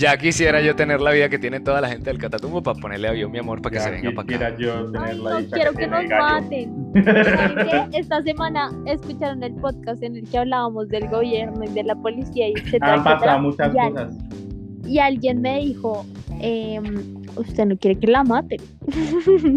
Ya quisiera yo tener la vida que tiene toda la gente del Catatumbo para ponerle avión, mi amor, para que Ya se venga para acá. yo tener Ay, la no quiero que tiene nos maten. ¿Saben qué? Esta semana escucharon el podcast en el que hablábamos del gobierno y de la policía y etcétera, Han pasado muchas y al- cosas. Y alguien me dijo, em, usted no quiere que la maten.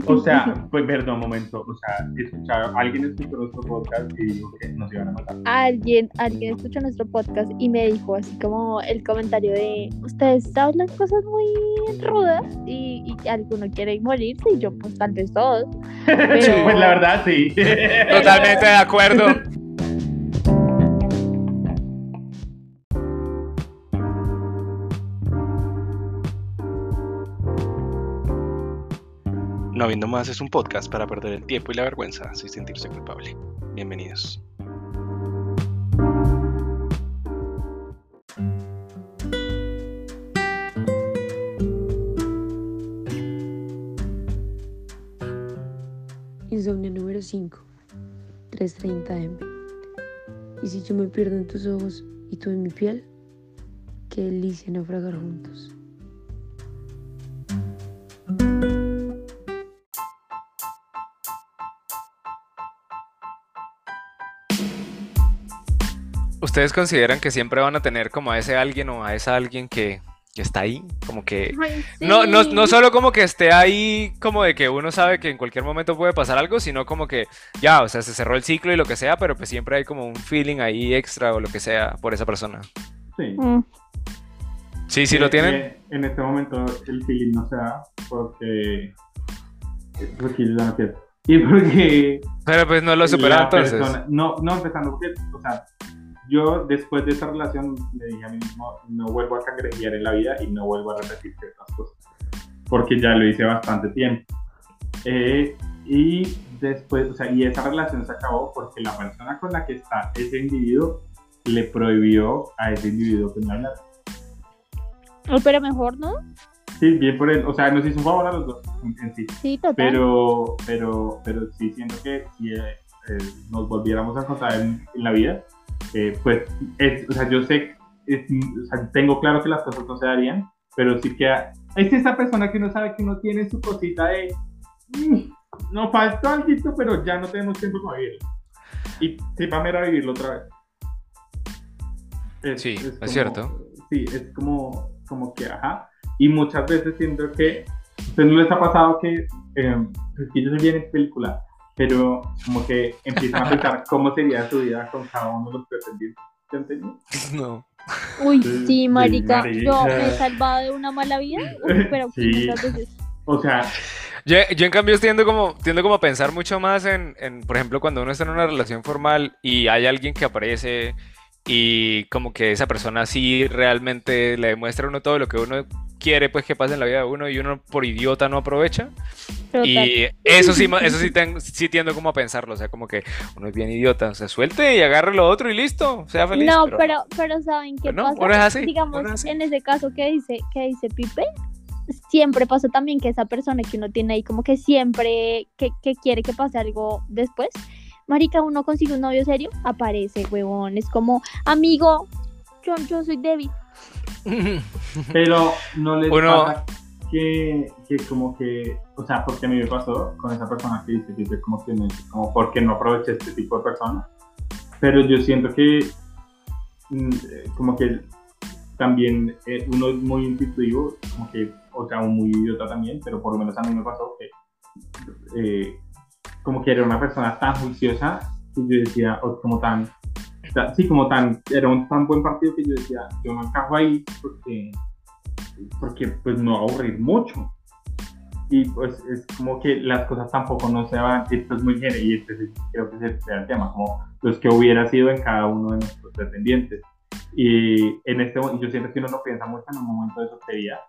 O sea, pues perdón, un momento. O sea, escucharon, alguien escuchó nuestro podcast y dijo que nos iban a matar. alguien, alguien escuchó nuestro podcast y me dijo así como el comentario de ustedes hablan cosas muy rudas y, y alguno quiere morirse y yo pues tal vez todos. Pero- Pues la verdad, sí. Totalmente de acuerdo. No habiendo más es un podcast para perder el tiempo y la vergüenza sin sentirse culpable. Bienvenidos. Insomnio número 5, 3.30 M. Y si yo me pierdo en tus ojos y tú en mi piel, qué delicia naufragar juntos. ¿Ustedes consideran que siempre van a tener como a ese alguien o a esa alguien que, que está ahí? Como que... Ay, No, no, no solo como que esté ahí, como de que uno sabe que en cualquier momento puede pasar algo, sino como que ya, o sea, se cerró el ciclo y lo que sea, pero pues siempre hay como un feeling ahí extra o lo que sea por esa persona. Sí. Mm. Sí, sí lo tienen. Eh, En este momento el feeling no se da porque. Porque yo ya no quiero. Y porque. Pero pues no lo superó la entonces. persona- no, no, empezando porque, o sea, yo después de esa relación me dije a mí mismo, no vuelvo a cangrejear en la vida y no vuelvo a repetir ciertas cosas. Porque ya lo hice bastante tiempo. Eh, y después, o sea, y esa relación se acabó porque la persona con la que está ese individuo le prohibió a ese individuo que me hablara. Pero mejor, ¿no? Sí, bien por él, o sea, nos hizo un favor a los dos en, en sí. Sí, total. Pero, pero, pero sí siento que si eh, eh, nos volviéramos a encontrar en, en la vida, eh, pues, es, o sea, yo sé, es- o sea, tengo claro que las cosas no se darían, pero sí que es esa persona que uno sabe que uno tiene su cosita de, "Mm, no faltó algo, pero ya no tenemos tiempo para vivirlo. Y sí, para a vivirlo otra vez. Sí, es como- cierto. Sí, es como, como que, ajá. Y muchas veces siento que, ¿a ustedes no les ha pasado que, eh, es que yo soy bien en película, pero como que empiezan a pensar cómo sería su vida con cada uno de los pretendientes? No. Uy, Sí, sí, marica. Yo me he salvado de una mala vida, pero Sí. muchas veces. O sea, Yo, yo en cambio tiendo como, tiendo como a pensar mucho más en, en, por ejemplo, cuando uno está en una relación formal y hay alguien que aparece y como que esa persona sí realmente le demuestra a uno todo lo que uno quiere pues que pase en la vida de uno y uno por idiota no aprovecha. Total. Y eso sí, eso sí, ten- sí tiendo como a pensarlo, o sea, como que uno es bien idiota, o sea, suelte y agarre lo otro y listo, sea feliz. no, pero- pero, pero ¿saben qué pero no, pasa? uno es así, Digamos, es así. en ese caso que dice, que dice Pipe, siempre pasa también que esa persona que uno tiene ahí como que siempre que, que quiere que pase algo después, marica, uno consigue un novio serio, aparece, huevón, es como, amigo, yo, yo soy débil. pero no les Uno- pasa que, que como que, o sea, porque a mí me pasó con esa persona que dice, dice como que, como porque no aproveché este tipo de personas, pero yo siento que mm, eh, como que también eh, uno es muy intuitivo, como que, o sea, muy idiota también, pero por lo menos a mí me pasó que eh, como que era una persona tan juiciosa que yo decía, o como tan, ta- sí, como tan, era un tan buen partido que yo decía, yo no encajo ahí porque, porque pues no va a aburrir mucho. Y pues es como que las cosas tampoco no se van, esto es muy general y este es- creo que es el, tema, como los que hubiera sido en cada uno de nuestros pretendientes. Y en este yo siento que uno no piensa mucho en un momento de soltería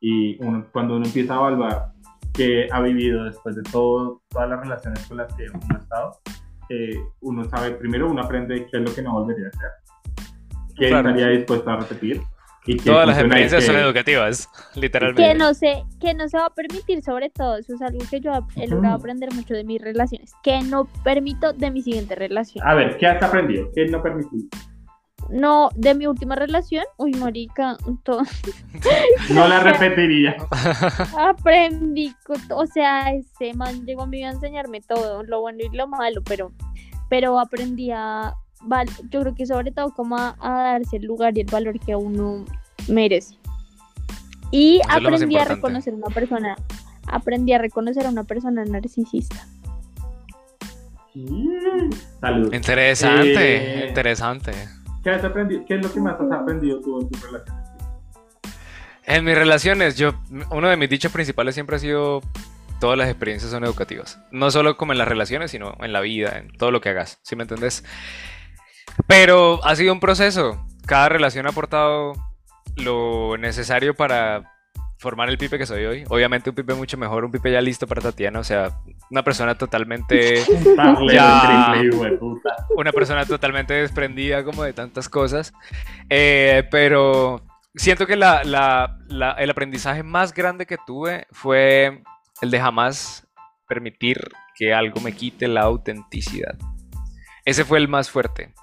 y uno, cuando uno empieza a evaluar que ha vivido después de todo, todas las relaciones con las que ha estado, eh, uno sabe, primero uno aprende qué es lo que no volvería a hacer, qué Claro. estaría dispuesto a repetir. Y Todas las experiencias son educativas, Que literalmente. no se, que no se va a permitir sobre todo, eso es algo que yo he logrado aprender mucho de mis relaciones, que no permito de mi siguiente relación. A ver, ¿qué has aprendido? ¿Qué no permitís? No, de mi última relación, uy, marica, to- No la repetiría. aprendí, o sea, ese man llegó a mí a enseñarme todo, lo bueno y lo malo, pero, pero aprendí a, val- yo creo que sobre todo como a, a darse el lugar y el valor que uno merece. Y Eso aprendí a reconocer a una persona, aprendí a reconocer a una persona narcisista. Mm, Salud. Interesante, Eh, interesante. ¿Qué, has aprendido? ¿Qué es lo que más has aprendido tú en tu relación? En mis relaciones, yo, uno de mis dichos principales siempre ha sido todas las experiencias son educativas. No solo como en las relaciones, sino en la vida, en todo lo que hagas, ¿sí me entendés? Pero ha sido un proceso. Cada relación ha aportado lo necesario para formar el pipe que soy hoy. Obviamente un pipe mucho mejor, un pipe ya listo para Tatiana, o sea, una persona totalmente Ya. una persona totalmente desprendida como de tantas cosas. Eh, pero siento que la- la- la- el aprendizaje más grande que tuve fue el de jamás permitir que algo me quite la autenticidad. Ese fue el más fuerte.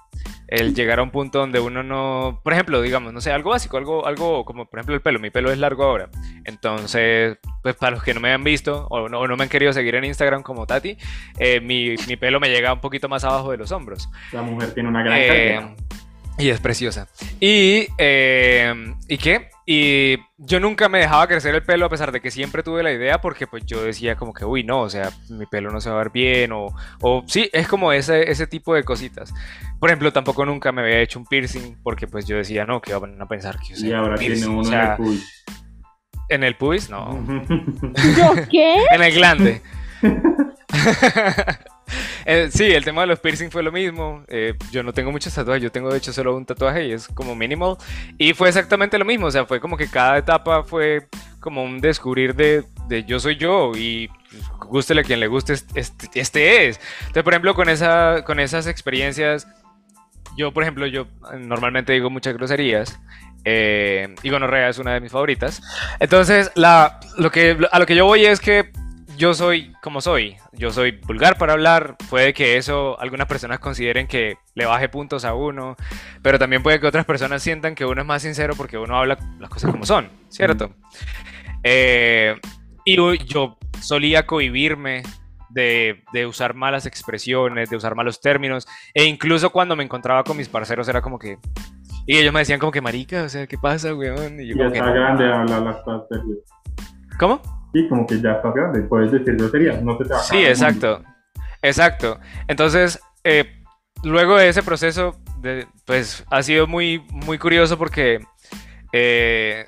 El llegar a un punto donde uno no, por ejemplo, digamos, no sé, algo básico, algo, algo como por ejemplo el pelo, mi pelo es largo ahora. Entonces, pues para los que no me han visto o no, o no me han querido seguir en Instagram como Tati, eh, mi, mi pelo me llega un poquito más abajo de los hombros. La mujer tiene una gran Eh, y es preciosa. Y, eh, ¿y qué? Y yo nunca me dejaba crecer el pelo a pesar de que siempre tuve la idea porque pues yo decía como que, uy, no, o sea, mi pelo no se va a ver bien o, o sí, es como ese, ese tipo de cositas. Por ejemplo, tampoco nunca me había hecho un piercing porque pues yo decía, no, que van a pensar que yo sé Y ahora un tiene piercing, uno o sea, en el cuy. en el pubis, no, ¿Yo qué? en el glande. Eh, sí, el tema de los piercing fue lo mismo. Eh, yo no tengo muchos tatuajes, yo tengo de hecho solo un tatuaje y es como minimal. Y fue exactamente lo mismo, o sea, fue como que cada etapa fue como un descubrir de, de yo soy yo y gústele a quien le guste, este, este- este es. Entonces, por ejemplo, con, esa, con esas experiencias, yo, por ejemplo, yo normalmente digo muchas groserías. Eh, y gonorrea es una de mis favoritas. Entonces, la, lo que, a lo que yo voy es que yo soy como soy. Yo soy vulgar para hablar. Puede que eso algunas personas consideren que le baje puntos a uno. Pero también puede que otras personas sientan que uno es más sincero porque uno habla las cosas como son. ¿Cierto? Eh, y yo solía cohibirme de, de usar malas expresiones, de usar malos términos. E incluso cuando me encontraba con mis parceros era como que... Y ellos me decían como que, marica, o sea, ¿qué pasa, weón? Y yo como que, está "No". grande habla las cosas. ¿Cómo? Sí, como que ya estás grande. Puedes decir groserías, no se te va a Sí, mundo. exacto. Exacto. Entonces, eh, luego de ese proceso, de- pues ha sido muy, muy curioso porque, eh,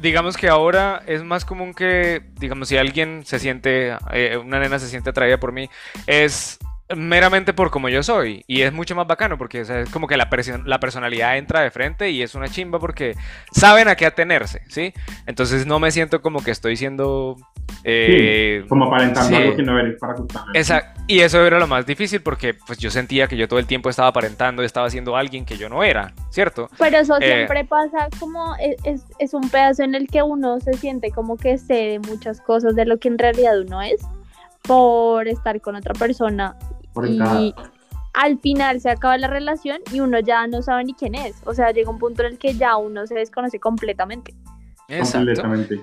digamos que ahora es más común que, digamos, si alguien se siente, eh, una nena se siente atraída por mí, es meramente por como yo soy. Y es mucho más bacano porque o sea, es como que la, la personalidad entra de frente y es una chimba porque saben a qué atenerse, ¿sí? Entonces no me siento como que estoy siendo... eh, Como aparentando sí. algo que no eres para. Esa- y eso era lo más difícil porque pues yo sentía que yo todo el tiempo estaba aparentando, estaba siendo alguien que yo no era, ¿cierto? Pero eso Eh. siempre pasa como es, es, es un pedazo en el que uno se siente como que sé de muchas cosas de lo que en realidad uno es por estar con otra persona Por y al final se acaba la relación y uno ya no sabe ni quién es. O sea, llega un punto en el que ya uno se desconoce completamente. Exacto. Completamente.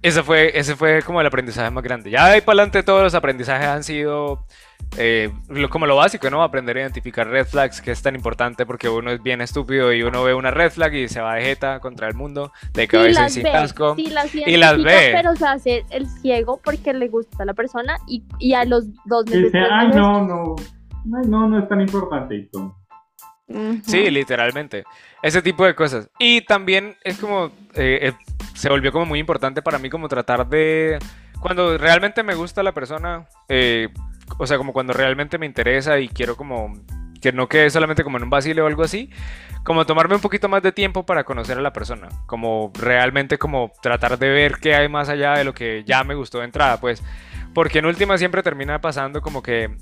Ese fue, ese fue como el aprendizaje más grande. Ya de ahí para adelante todos los aprendizajes han sido eh, lo- como lo básico, ¿no? Aprender a identificar red flags, que es tan importante porque uno es bien estúpido y uno ve una red flag y se va de jeta contra el mundo, de Sí cabeza y sin casco. sí las y las ve. pero se hace el ciego porque le gusta a la persona y, y a los dos meses. Dice, ay, meses- no, no. Ay, no, no es tan importante. Sí, literalmente. Ese tipo de cosas. Y también es como, eh, eh, se volvió como muy importante para mí como tratar de, cuando realmente me gusta la persona, eh, o sea, como cuando realmente me interesa y quiero como, que no quede solamente como en un vacile o algo así, como tomarme un poquito más de tiempo para conocer a la persona, como realmente como tratar de ver qué hay más allá de lo que ya me gustó de entrada, pues, porque en última siempre termina pasando como que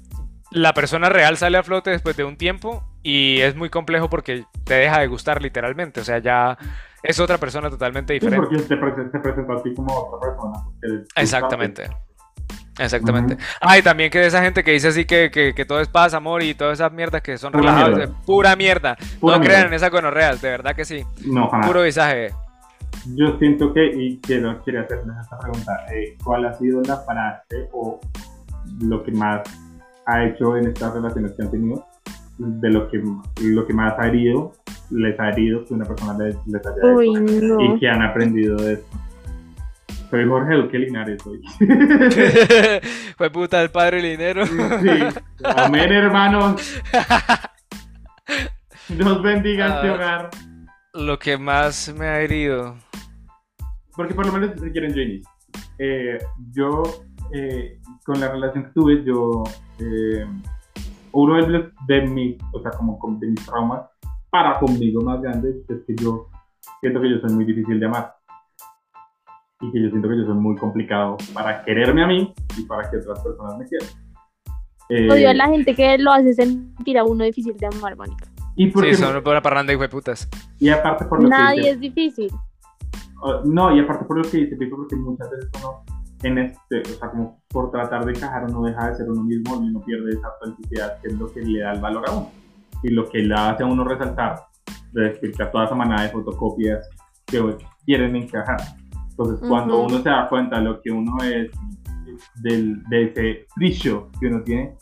la persona real sale a flote después de un tiempo y es muy complejo porque te deja de gustar literalmente, o sea, ya es otra persona totalmente Sí, diferente. porque te, a ti como otra persona. eres- Exactamente. Ujú. Ah, y también que de esa gente que dice así que, que, que todo es paz, amor y todas esas mierdas que son Pura relajadas, mierda. pura mierda. Pura no crean en esas gonorreas, de verdad que sí. No, jamás. Puro visaje. Yo siento que, y quiero, quería hacerles esta pregunta, eh, ¿cuál ha sido la frase o lo que más ha hecho en estas relaciones que han tenido, de lo que, lo que más ha herido, les ha herido que una persona les, les haya Uy, hecho no. y que han aprendido de esto? Soy Jorge Duque Linares hoy. Fue puta el padre dinero. Sí. Amén, hermanos. Dios bendiga este Ah. hogar. Lo que más me ha herido. Porque por lo menos si quieren yo inicio. Eh, yo, eh, con la relación que tuve, yo, eh, uno de, los- de mis, o sea, como de mis traumas para conmigo más grandes es que yo siento que yo soy muy difícil de amar. Y que yo siento que yo soy muy complicado para quererme a mí y para que otras personas me quieran. Eh, Odio a la gente que lo hace sentir a uno difícil de amar, marica. y, porque, Sí, son una parranda y putas. y aparte por lo que Nadie dice- es difícil. Uh, no, y aparte por lo que dice Pico, porque muchas veces uno, en este, o sea, como por tratar de encajar, uno deja de ser uno mismo y uno pierde esa autenticidad, que es lo que le da el valor a uno. Y lo que le hace a uno resaltar, de decir que a toda esa manada de fotocopias que quieren encajar. Entonces, cuando Ujú. uno se da cuenta de lo que uno es, del, de ese brillo que uno tiene,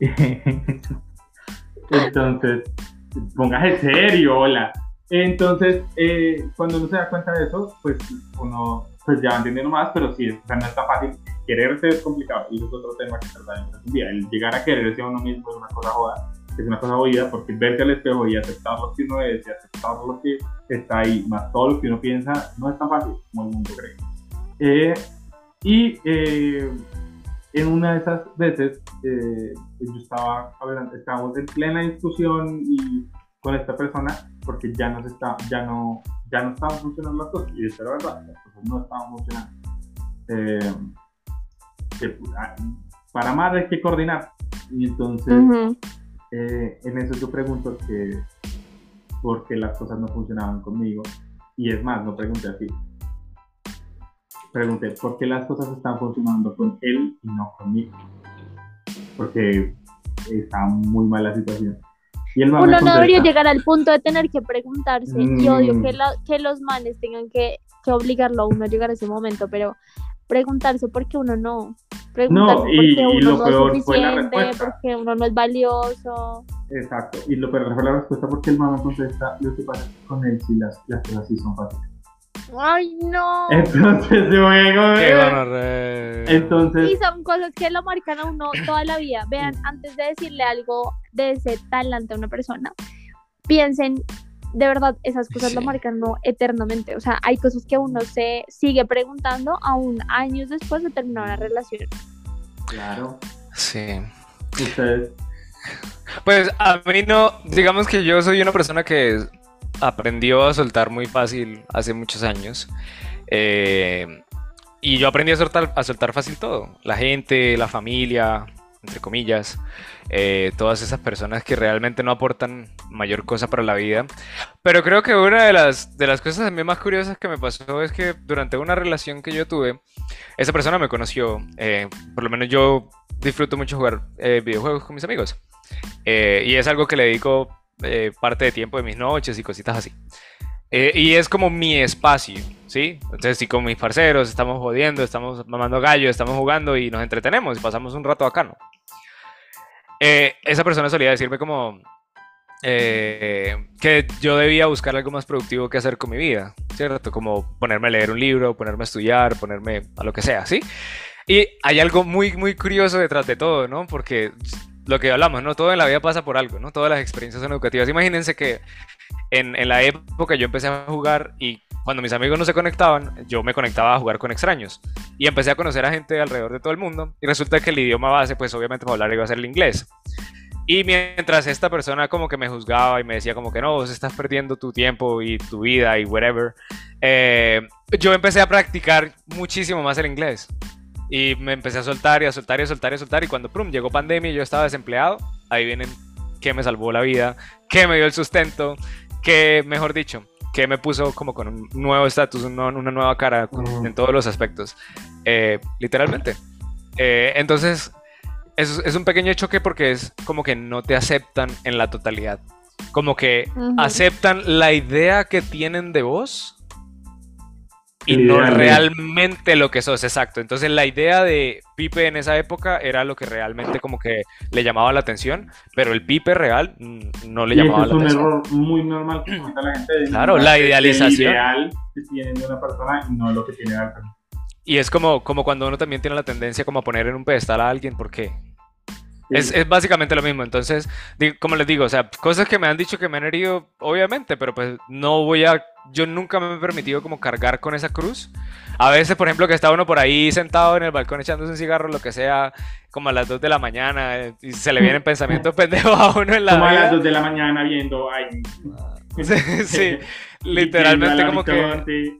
entonces, póngase serio, hola. Entonces, eh, cuando uno se da cuenta de eso, pues uno pues ya va entendiendo más, pero sí, o sea, no es tan fácil. Quererse es complicado, y eso es otro tema que trataremos un día. El llegar a quererse a uno mismo es una cosa joda, es una cosa jodida, porque verse al espejo y aceptar lo que uno es y aceptar lo que está ahí, más todo lo que uno piensa, no es tan fácil como el mundo cree. Eh, y eh, en una de esas veces, eh, yo estaba hablando, estábamos en plena discusión y con esta persona porque ya no se está, ya no, ya no estaban funcionando las cosas y eso era verdad, las cosas no estaban funcionando. Eh, que, ah, para amar hay que coordinar y entonces Ujú. Eh, en eso yo pregunto que por qué las cosas no funcionaban conmigo y es más, no pregunté así. Pregunté por qué las cosas están funcionando con él y no conmigo. Porque está muy mala situación. Y el man me Uno no debería llegar al punto de tener que preguntarse. Y Mm. odio que, la- que los manes tengan que, que obligarlo a uno a llegar a ese momento, pero preguntarse por qué uno no. Preguntarse por y- qué y uno lo no peor es fue la suficiente, respuesta. por qué uno no es valioso. Exacto. Y lo peor fue la respuesta porque el man me contesta, lo que pasa con él sí las, las cosas sí son fáciles. Ay, no. Entonces vengo, Qué eh. Entonces, Y son cosas que lo marcan a uno toda la vida. Vean, antes de decirle algo de ese talante a una persona, piensen, de verdad, esas cosas lo marcan a uno eternamente. O sea, hay cosas que uno se sigue preguntando aún años después de terminar una relación. claro, Sí. ustedes, Pues a mí no, digamos que yo soy una persona que aprendió a soltar muy fácil hace muchos años. Eh, y yo aprendí a soltar, a soltar fácil todo. La gente, la familia, entre comillas. Eh, todas esas personas que realmente no aportan mayor cosa para la vida. Pero creo que una de las, de las cosas también más curiosas que me pasó es que durante una relación que yo tuve, esa persona me conoció. eh, por lo menos yo disfruto mucho jugar eh, videojuegos con mis amigos. Eh, y es algo que le dedico eh, parte de tiempo de mis noches y cositas así. Eh, y es como mi espacio, ¿sí? Entonces, sí, con mis parceros estamos jodiendo, estamos mamando gallo, estamos jugando y nos entretenemos y pasamos un rato bacano. Eh, esa persona solía decirme como eh, que yo debía buscar algo más productivo que hacer con mi vida, ¿cierto? Como ponerme a leer un libro, ponerme a estudiar, ponerme a lo que sea, ¿sí? Y hay algo muy, muy curioso detrás de todo, ¿no? Porque lo que hablamos, ¿no? Todo en la vida pasa por algo, ¿no? Todas las experiencias son educativas. Imagínense que en, en la época yo empecé a jugar y cuando mis amigos no se conectaban, yo me conectaba a jugar con extraños. Y empecé a conocer a gente alrededor de todo el mundo. Y resulta que el idioma base, pues obviamente para hablar iba a ser el inglés. Y mientras esta persona como que me juzgaba y me decía como que no, vos estás perdiendo tu tiempo y tu vida y whatever, eh, yo empecé a practicar muchísimo más el inglés. Y me empecé a soltar y a soltar y a soltar y a soltar. Y cuando prum, llegó pandemia y yo estaba desempleado, ahí vienen que me salvó la vida, que me dio el sustento, que, mejor dicho, que me puso como con un nuevo estatus, un una nueva cara en todos los aspectos, Eh, literalmente. Eh, entonces, es, es un pequeño choque porque es como que no te aceptan en la totalidad. Como que aceptan la idea que tienen de vos y no realmente lo que sos, exacto. Entonces la idea de Pipe en esa época era lo que realmente como que le llamaba la atención, pero el Pipe real mm, no le y llamaba es la un atención. error muy normal que comete la gente. Claro, la el idealización. ideal que tienen de una persona y no lo que tiene la persona. Y es como, como cuando uno también tiene la tendencia como a poner en un pedestal a alguien, ¿por qué? Es, es básicamente lo mismo. Entonces, como les digo, o sea, cosas que me han dicho que me han herido, obviamente, pero pues no voy a. Yo nunca me he permitido como cargar con esa cruz. A veces, por ejemplo, que está uno por ahí sentado en el balcón echándose un cigarro, lo que sea, como a las 2 de la mañana, eh, y se le vienen pensamientos pendejos a uno en la Como a las vida. 2 de la mañana viendo. Ay, Sí, sí, literalmente como que.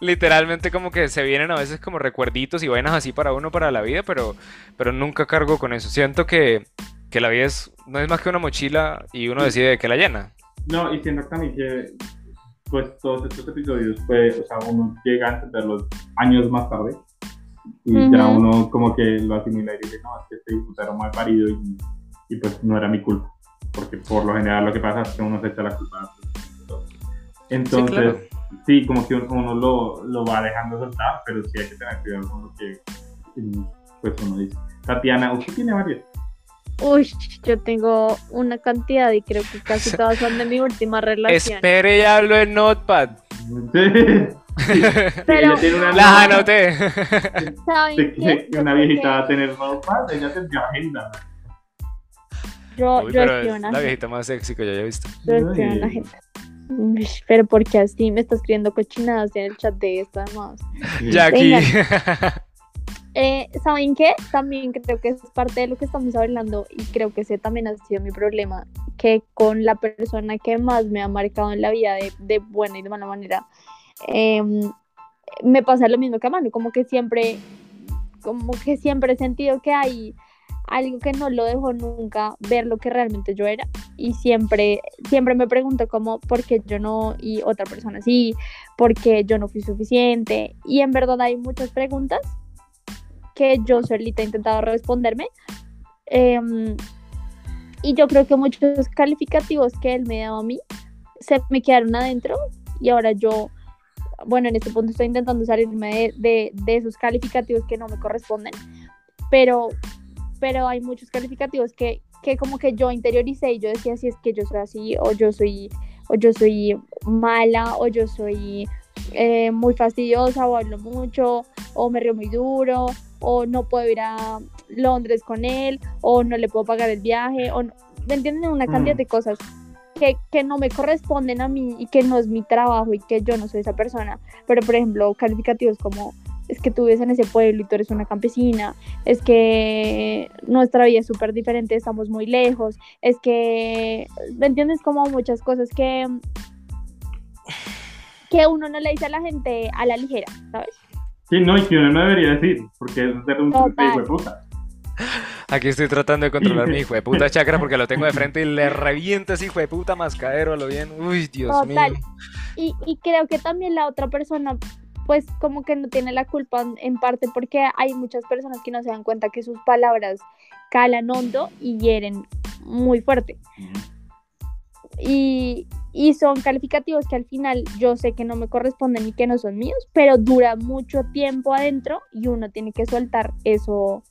Literalmente como que se vienen a veces como recuerditos y vainas así para uno para la vida, pero, pero nunca cargo con eso. Siento que, que la vida es, no es más que una mochila y uno decide de qué la llena. No, y siento también que pues todos estos episodios, pues, o sea, uno llega a entenderlos años más tarde y ya Ujú. uno como que lo asimila y dice, no, es que este diputado mal parido y, y pues no era mi culpa, porque por lo general lo que pasa es que uno se echa la culpa. Entonces, claro. Sí, como que uno, uno lo, lo va dejando soltar, pero sí hay que tener cuidado con lo que pues uno dice. Tatiana, usted tiene varias. Uy, yo tengo una cantidad y creo que casi todas son de mi última relación. Espere y hablo en Notepad. Sí. Pero- ella tiene una Las anoté. Una viejita va a tener notepad, ella tendría agenda. Yo, Uy, yo pero es una la viejita más sexy que yo haya visto. Yo la agenda. Pero porque así me está escribiendo cochinadas en el chat de esto además. Jackie. Eh, ¿Saben qué? También creo que es parte de lo que estamos hablando y creo que ese también ha sido mi problema, que con la persona que más me ha marcado en la vida de, de buena y de mala manera, em, me pasa lo mismo que a Manu, como que siempre, como que siempre he sentido que hay algo que no lo dejo nunca ver lo que realmente yo era y siempre, siempre me pregunto como por qué yo no y otra persona sí, por qué yo no fui suficiente y en verdad hay muchas preguntas que yo solita he intentado responderme. Em, y yo creo que muchos calificativos que él me daba a mí se me quedaron adentro y ahora yo, bueno, en este punto estoy intentando salirme de, de- de esos calificativos que no me corresponden, pero, pero hay muchos calificativos que, que como que yo interioricé y yo decía, si es que yo soy así o yo soy, o yo soy mala o yo soy eh, muy fastidiosa o hablo mucho o me río muy duro o no puedo ir a Londres con él o no le puedo pagar el viaje o no- ¿me entienden? Una cantidad Mm. de cosas que, que no me corresponden a mí y que no es mi trabajo y que yo no soy esa persona. Pero por ejemplo, calificativos como es que tú vives en ese pueblo y tú eres una campesina, es que nuestra vida es súper diferente, estamos muy lejos, es que, ¿me entiendes? Como muchas cosas que, que uno no le dice a la gente a la ligera, ¿sabes? Sí, no, y que uno no debería decir, porque es ser un hijo de puta. Aquí estoy tratando de controlar mi hijo de puta chakra porque lo tengo de frente y le revienta ese hijo de puta mascadero a lo bien. Uy, Dios Total. mío. Y, y creo que también la otra persona, pues como que no tiene la culpa en- parte porque hay muchas personas que no se dan cuenta que sus palabras calan hondo y hieren muy fuerte. Y, y son calificativos que al final yo sé que no me corresponden y que no son míos, pero dura mucho tiempo adentro y uno tiene que soltar eso.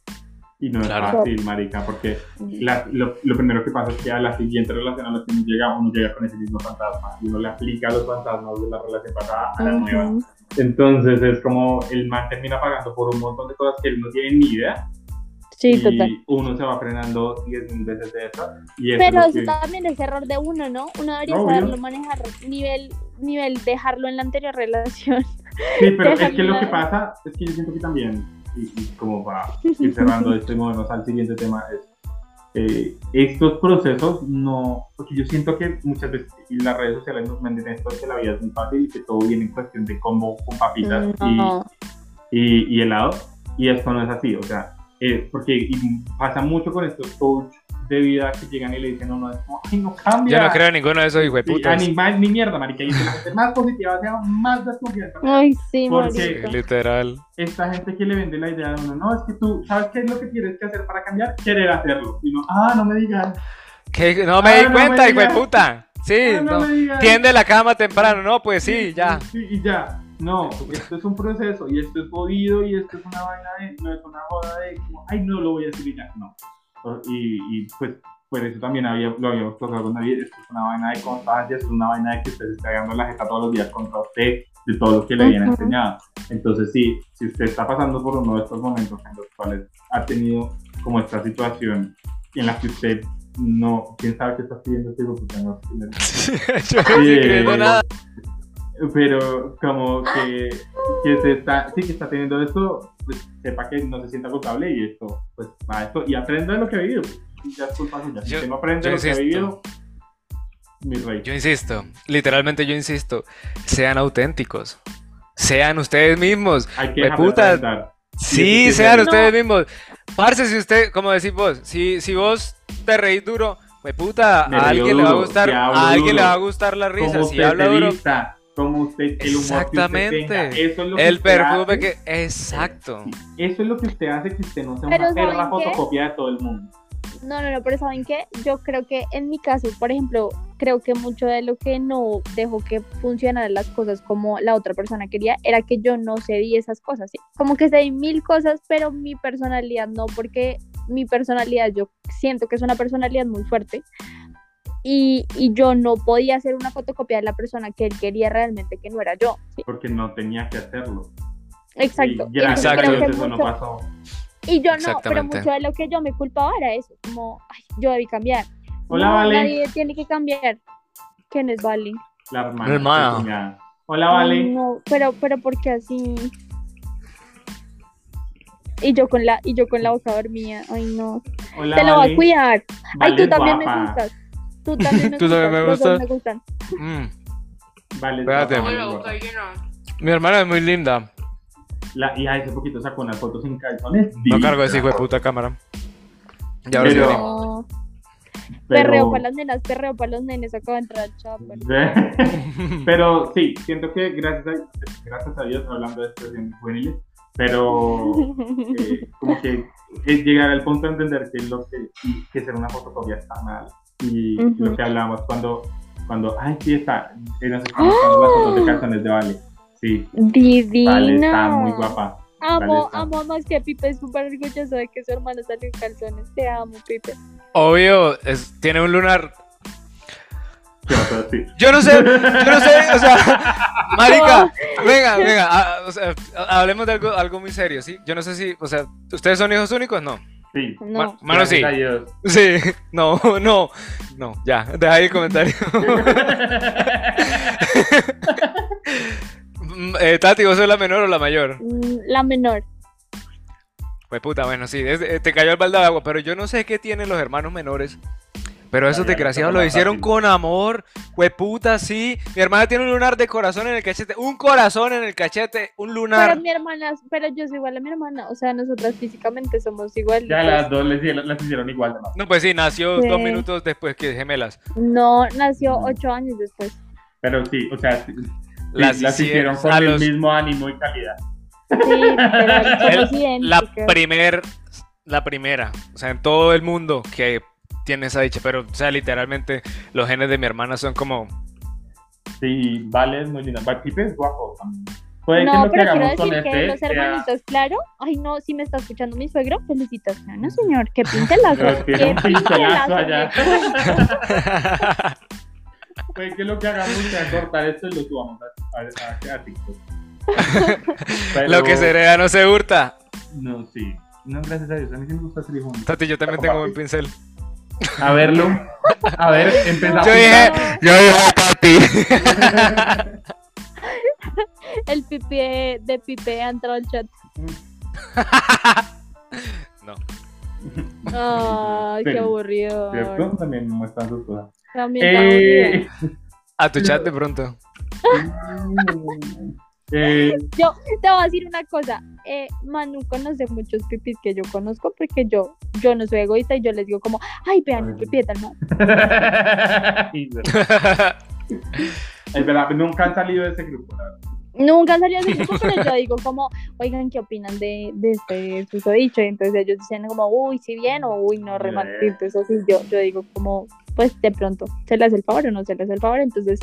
Y no Claro. es fácil, marica, porque la- lo, lo primero que pasa es que a la siguiente relación a la que uno llega, uno llega con ese mismo fantasma y uno le aplica los fantasmas de la relación pasada a la nueva. Entonces es como el man termina pagando por un montón de cosas que él no tiene ni idea Sí, y total. uno se va frenando 10 mil veces de eso. Y eso Pero es eso que- también es error de uno, ¿no? Uno debería saberlo manejar, nivel, nivel dejarlo en la anterior relación. Sí, pero es que lo que pasa es que yo siento que también, y, y como para ir cerrando esto y movernos al siguiente tema, es eh, estos procesos no, porque yo siento que muchas veces y las redes sociales nos venden esto de que la vida es muy fácil y que todo viene en cuestión de combo con papitas No. y, y, y helado, y esto no es así, o sea, eh, porque pasa mucho con estos coach de vida que llegan y le dicen, no, no, es como, ay, no cambia. Yo no creo en ninguno de esos Sí, hijueputas. ni, más, ni mierda, marica. Y más positiva sea más desconfianza. Ay, sí, Porque- marica. Literal. Esta gente que le vende la idea a uno, no, es que tú, ¿sabes qué es lo que tienes que hacer para cambiar? Querer hacerlo. Y no, ah, no me. No me Ah, di no me cuenta, digas. hijueputa. Sí, Ah, no no. Tiende la cama temprano, no, pues sí, ya. Sí, y ya. No, esto es un proceso y esto es jodido y esto es una vaina de, no es una joda de, como, ay, no lo voy a hacer y ya. No. Y, y pues, por eso también había, lo habíamos tocado con David, esto es una vaina de constancia, es una vaina de que usted se está dando la jeta todos los días contra usted, de todo lo que le habían Ujú. enseñado. Entonces, sí, si usted está pasando por uno de estos momentos en los cuales ha tenido como esta situación en la que usted no, quién sabe qué está pidiendo, este de puta, no, Yo no creyendo nada. pero como que, que se está, sí que está teniendo esto, pues sepa que no se sienta culpable y esto, pues va esto, y aprenda de lo que ha vivido. Y ya es culpa suya. Si usted no aprende lo que ha vivido, mi rey. Yo insisto, literalmente yo insisto, sean auténticos. Sean ustedes mismos. Hay que Hue dejar de puta. aparentar. Sí, sean es ustedes mismos. Parce, si usted, como decís vos, si, si vos te reís duro, pues puta, Me a alguien le va a gustar, a alguien le va a gustar la risa, Como si habla duro. vista, como usted, el humor que usted Exactamente. tenga, eso es lo que El usted perfume hace, que. Exacto. Eso es lo que usted hace que usted no sea Pero una perra fotocopia de todo el mundo. No, no, no, pero ¿saben qué? Yo creo que en mi caso, por ejemplo, creo que mucho de lo que no dejó que funcionaran las cosas como la otra persona quería era que yo no cedí esas cosas, ¿sí? Como que cedí mil cosas, pero mi personalidad no, porque mi personalidad, yo siento que es una personalidad muy fuerte y, y yo no podía hacer una fotocopia de la persona que él quería realmente, que no era yo, ¿sí? Porque no tenía que hacerlo. Exacto. Y gracias que eso no pasó. Y yo no, pero mucho de lo que yo me culpaba era eso, como, ay, yo debí cambiar. Hola, No, Vale. Nadie tiene que cambiar. ¿Quién es Vale? La hermana. Hola, Vale. Ay, no, pero, pero ¿por qué así? Y yo con la, y yo con la boca dormida. Ay, no. Hola, Te lo voy Vale. a cuidar. Vale Ay, tú también me gustas. Tú también me Tú gustas. también me gustan. Mm. Vale, Espérate. guapa, Vale es guapa. Mi hermana es muy linda. La, y hace poquito sacó unas fotos en calzones. No cargo ese hijo de puta cámara. Ya ahora Pero- Perreo para las nenas, perreo para los nenes. Acaba de entrar al chat. pero- sí, siento que gracias a, gracias a Dios, hablando de expresiones juveniles, pero eh, como que es llegar al punto de entender que lo que, que ser una fotocopia está mal. Y Ujú. lo que hablábamos cuando, cuando, ay, sí, está, están mostrando las fotos de calzones de Vale. Sí, Divina. Vale está muy guapa. Amo, Vale amo más que Pipe es súper orgulloso de que su hermano salió en calzones. Te amo, Pipe. Obvio, es- tiene un lunar. ¿Qué vas a? Yo no sé, yo no sé, o sea, marica, venga, venga, ah, o sea, hablemos de algo, algo muy serio, ¿sí? Yo no sé si, o sea, ¿ustedes son hijos únicos? No. Sí. No. Ma- Mano, sí. Sí, no, no, no, ya, deja ahí el comentario. Eh, Tati, ¿vos sos la menor o la mayor? Mm, La menor. Pues puta, bueno, sí, es- eh, te cayó el balde de agua, pero yo no sé qué tienen los hermanos menores. Pero esos desgraciados lo hicieron fácil. con amor, puta, sí. Mi hermana tiene un lunar de corazón en el cachete, un corazón en el cachete, un lunar. Pero mi hermana, pero yo soy igual a mi hermana. O sea, nosotras físicamente somos iguales. Ya las dos les hicieron, las hicieron igual. ¿no? No, pues sí, nació Sí. dos minutos después que gemelas. No, nació ocho años después. Pero sí, o sea, sí, Las las, hicieron hicieron con el los- mismo ánimo y calidad. Sí, somos El- la primer, la primera, o sea, en todo el mundo que tiene esa dicha, pero, o sea, literalmente los genes de mi hermana son como, Sí, vale, es muy linda. Pipe es guapo también. Puede que No, que pero quiero con decir que este los sea- hermanitos, claro. Ay, no, si me está escuchando mi suegro, felicitaciones, señor. Que pincelazo. Pero tiene Que pincelazo pincelazo. allá. Puede que lo que hagamos sea cortar esto y lo subamos a, a, a- a TikTok. Pero- lo que se hereda no se hurta. No, sí. No, gracias a Dios. A mí sí me gusta ser hijo. Tati, yo también tengo un pincel. A verlo. A ver, empezamos. Yo dije, yo dije, Tati. El pipi de, Pipe ha entrado al chat. No. Ay, qué aburrido. ¿Cierto? También muestran sus cosas. También está aburrido. Eh, A tu chat de pronto. Eh, Yo te voy a decir una cosa. Eh, Manu conoce muchos pipis que yo conozco porque yo, yo no soy egoísta y yo les digo como, ay, vean el pipí de tal man". es verdad, nunca han salido de ese grupo, la verdad. Nunca salió de ese grupo, pero yo digo como, oigan, ¿qué opinan de, de este susodicho? Y entonces ellos dicen como, uy, sí bien, o uy, no, re mal". Bien. Entonces así yo, yo digo como, pues de pronto, ¿se le hace el favor o no se le hace el favor? Entonces,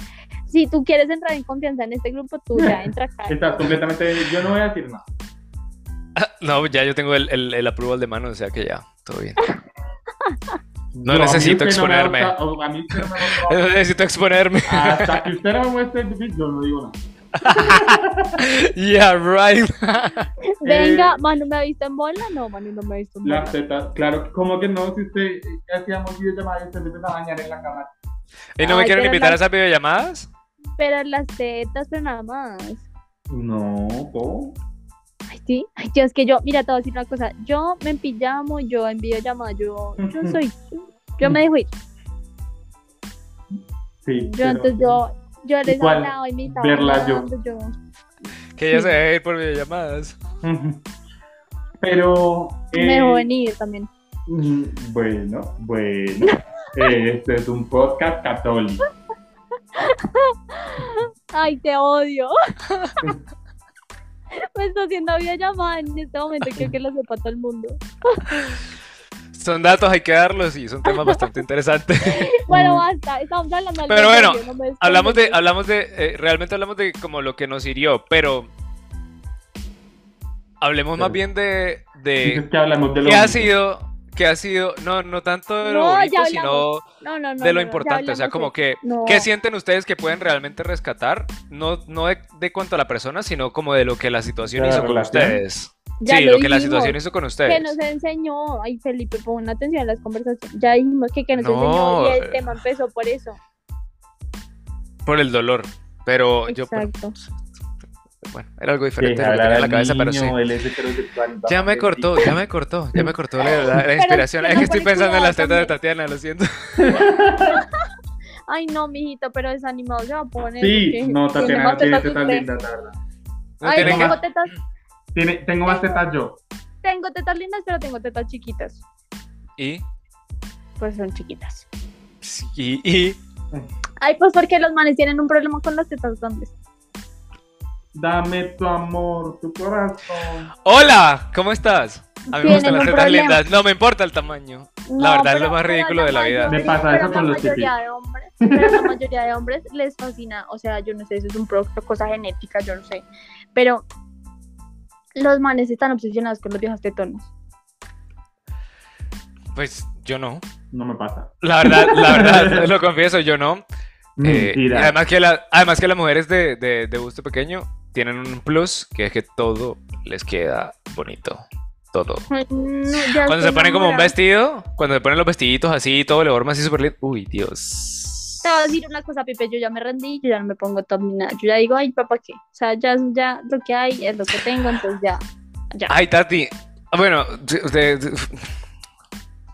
si tú quieres entrar en confianza en este grupo, tú ya entra acá. Estás completamente. Yo no voy a decir nada. No, ya yo tengo el, el, el approval de mano, o sea que ya, todo bien. No a mí necesito usted no me exponerme. gusta- o a mí usted no me gusta- Necesito exponerme. Hasta que usted no me muestre yo no digo nada. Yeah, right. Venga, Eh, Manu me ha visto en bola, no, Manu no me ha visto en bola. Las tetas, claro, como que no, si usted eh, hacíamos videollamadas y usted se empieza a bañar en la cámara. ¿Y no me quieren invitar a esas videollamadas? Pero las tetas, pero nada más. No, ¿cómo? Ay, sí. Ay, Dios, que yo, mira, te voy a decir una cosa. Yo me empillamo, yo envío llamadas, yo, yo soy, yo me dejo ir. Sí. Yo, pero- entonces yo, yo les y me estaba verla yo. yo. Que ella Sí. se deje ir por videollamadas. Pero. Me eh, dejo venir también. mm, Bueno, bueno. Este es un podcast católico. Ay, te odio. me está haciendo videollamada en este momento, quiero que lo sepa todo el mundo. Son datos, hay que darlos y son temas bastante interesantes. Bueno, basta, estamos hablando algo Pero bueno, no hablamos de, hablamos de, eh, realmente hablamos de como lo que nos hirió, pero hablemos más bien de, de que hablamos de lo qué ha sido, qué ha sido, no, no tanto de lo No, bonito, sino hablamos. No, no, no, de lo importante, o sea, como de- que, No. ¿qué sienten ustedes que pueden realmente rescatar? No, no de, de cuanto a la persona, sino como de lo que la situación ¿De la hizo con relación? ustedes. Ya sí, lo lo que la situación hizo con ustedes. que nos enseñó, ay Felipe, pon atención a las conversaciones. Ya dijimos que que nos No, enseñó y el tema empezó por eso. Por el dolor. Pero yo, bueno, Exacto. bueno, era algo diferente de lo que hablar tenía en la cabeza, pero sí. Ya me cortó, ya me cortó, ya me cortó la, la- la inspiración. Es que estoy pensando en las tetas de. Tatiana, lo siento. Ay no, mijito, pero desanimado se va a poner. Sí, no, Tatiana más tiene tetas lindas, la verdad. No Ay, tiene no que- tetas, Tiene, tengo más tetas yo. tengo tetas lindas, pero tengo tetas chiquitas. Y, Pues son chiquitas. sí, y, Ay, pues porque los manes tienen un problema con las tetas grandes. Dame tu amor, tu corazón. Hola, ¿cómo estás? A mí me gustan las tetas problema. lindas. No me importa el tamaño. No, La verdad es lo más ridículo la de la vida. Me pasa pero eso con los hombres, pero la mayoría de hombres les fascina, o sea, yo no sé, eso es un producto, cosa genética, yo no sé, pero los manes están obsesionados con los viejos tetones. Pues yo no. No me pasa. La verdad, la verdad, lo confieso, yo no. Eh, y además, que la- además que las mujeres de, de, de gusto pequeño tienen un plus, que es que todo les queda bonito. Todo. No, Cuando se ponen como un vestido, cuando se ponen los vestiditos así, todo le forma así súper lindo. Uy, Dios. Te voy a decir una cosa, Pipe, yo ya me rendí, yo ya no me pongo top ni nada, yo ya digo, ay, papá, ¿qué? O sea, ya, ya lo que hay es lo que tengo, entonces ya, ya. Ay, Tati. Bueno, usted.